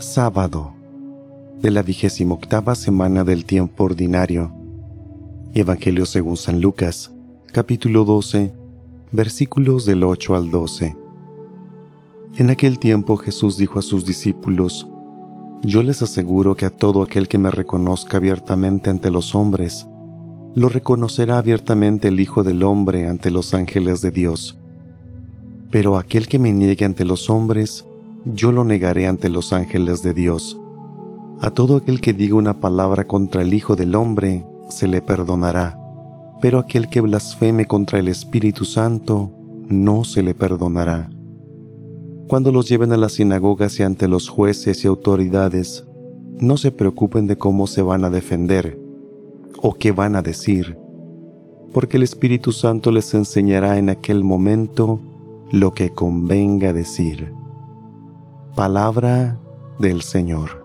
Sábado de la vigésima octava semana del tiempo ordinario. Evangelio según San Lucas, capítulo 12, versículos del 8 al 12. En aquel tiempo Jesús dijo a sus discípulos, Yo les aseguro que a todo aquel que me reconozca abiertamente ante los hombres, lo reconocerá abiertamente el Hijo del Hombre ante los ángeles de Dios. Pero aquel que me niegue ante los hombres, yo lo negaré ante los ángeles de Dios. A todo aquel que diga una palabra contra el Hijo del Hombre, se le perdonará, pero aquel que blasfeme contra el Espíritu Santo, no se le perdonará. Cuando los lleven a las sinagogas y ante los jueces y autoridades, no se preocupen de cómo se van a defender o qué van a decir, porque el Espíritu Santo les enseñará en aquel momento lo que convenga decir. Palabra del Señor.